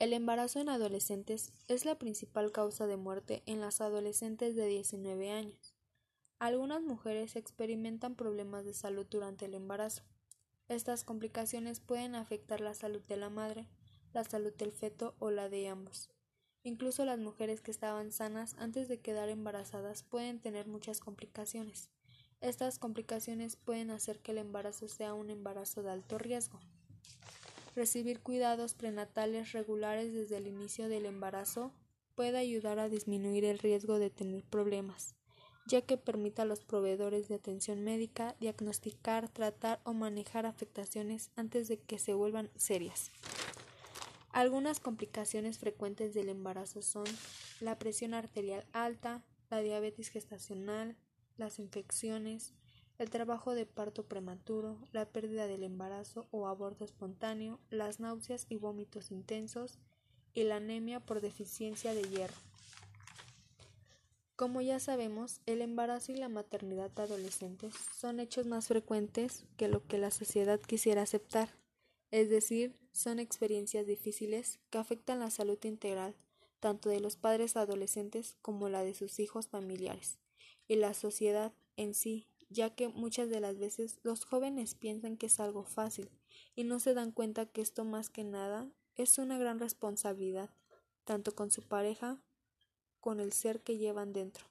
El embarazo en adolescentes es la principal causa de muerte en las adolescentes de 19 años. Algunas mujeres experimentan problemas de salud durante el embarazo. Estas complicaciones pueden afectar la salud de la madre, la salud del feto o la de ambos. Incluso las mujeres que estaban sanas antes de quedar embarazadas pueden tener muchas complicaciones. Estas complicaciones pueden hacer que el embarazo sea un embarazo de alto riesgo. Recibir cuidados prenatales regulares desde el inicio del embarazo puede ayudar a disminuir el riesgo de tener problemas, ya que permite a los proveedores de atención médica diagnosticar, tratar o manejar afectaciones antes de que se vuelvan serias. Algunas complicaciones frecuentes del embarazo son la presión arterial alta, la diabetes gestacional, las infecciones, el trabajo de parto prematuro, la pérdida del embarazo o aborto espontáneo, las náuseas y vómitos intensos y la anemia por deficiencia de hierro. Como ya sabemos, el embarazo y la maternidad adolescentes son hechos más frecuentes que lo que la sociedad quisiera aceptar, es decir, son experiencias difíciles que afectan la salud integral tanto de los padres adolescentes como la de sus hijos familiares y la sociedad en sí ya que muchas de las veces los jóvenes piensan que es algo fácil y no se dan cuenta que esto más que nada es una gran responsabilidad, tanto con su pareja, con el ser que llevan dentro.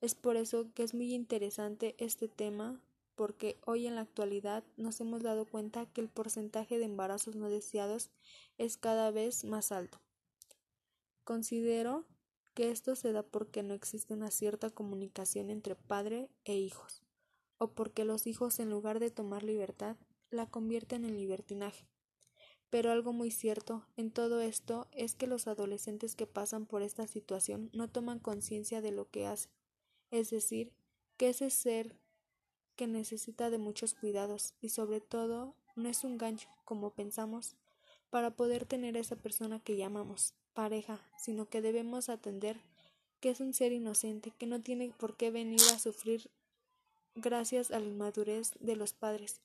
Es por eso que es muy interesante este tema, porque hoy en la actualidad nos hemos dado cuenta que el porcentaje de embarazos no deseados es cada vez más alto. Considero que esto se da porque no existe una cierta comunicación entre padre e hijos o porque los hijos en lugar de tomar libertad la convierten en libertinaje. Pero algo muy cierto en todo esto es que los adolescentes que pasan por esta situación no toman conciencia de lo que hacen, es decir, que ese ser que necesita de muchos cuidados y sobre todo no es un gancho, como pensamos, para poder tener a esa persona que llamamos pareja, sino que debemos atender que es un ser inocente que no tiene por qué venir a sufrir gracias a la inmadurez de los padres,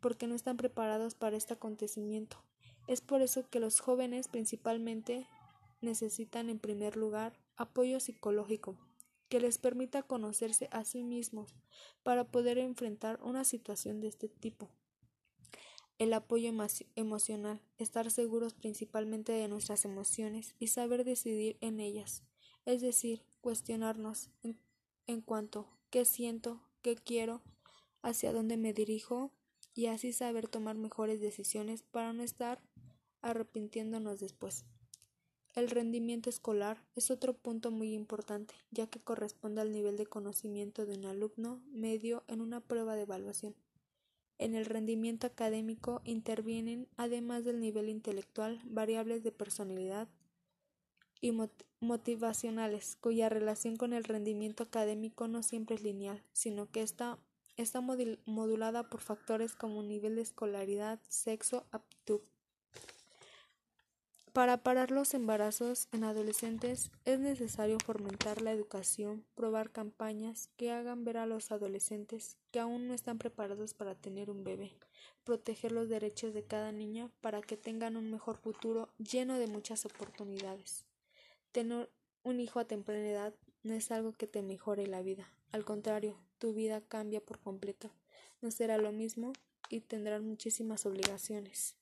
porque no están preparados para este acontecimiento. Es por eso que los jóvenes principalmente necesitan en primer lugar apoyo psicológico que les permita conocerse a sí mismos para poder enfrentar una situación de este tipo. El apoyo emocional, estar seguros principalmente de nuestras emociones y saber decidir en ellas, es decir, cuestionarnos en, en cuanto qué siento, qué quiero, hacia dónde me dirijo y así saber tomar mejores decisiones para no estar arrepintiéndonos después. El rendimiento escolar es otro punto muy importante, ya que corresponde al nivel de conocimiento de un alumno medio en una prueba de evaluación. En el rendimiento académico intervienen, además del nivel intelectual, variables de personalidad y motivacionales, cuya relación con el rendimiento académico no siempre es lineal, sino que está, está modulada por factores como nivel de escolaridad, sexo, aptitud. Para parar los embarazos en adolescentes es necesario fomentar la educación, probar campañas que hagan ver a los adolescentes que aún no están preparados para tener un bebé, proteger los derechos de cada niña para que tengan un mejor futuro lleno de muchas oportunidades. Tener un hijo a temprana edad no es algo que te mejore la vida. Al contrario, tu vida cambia por completo. No será lo mismo y tendrás muchísimas obligaciones.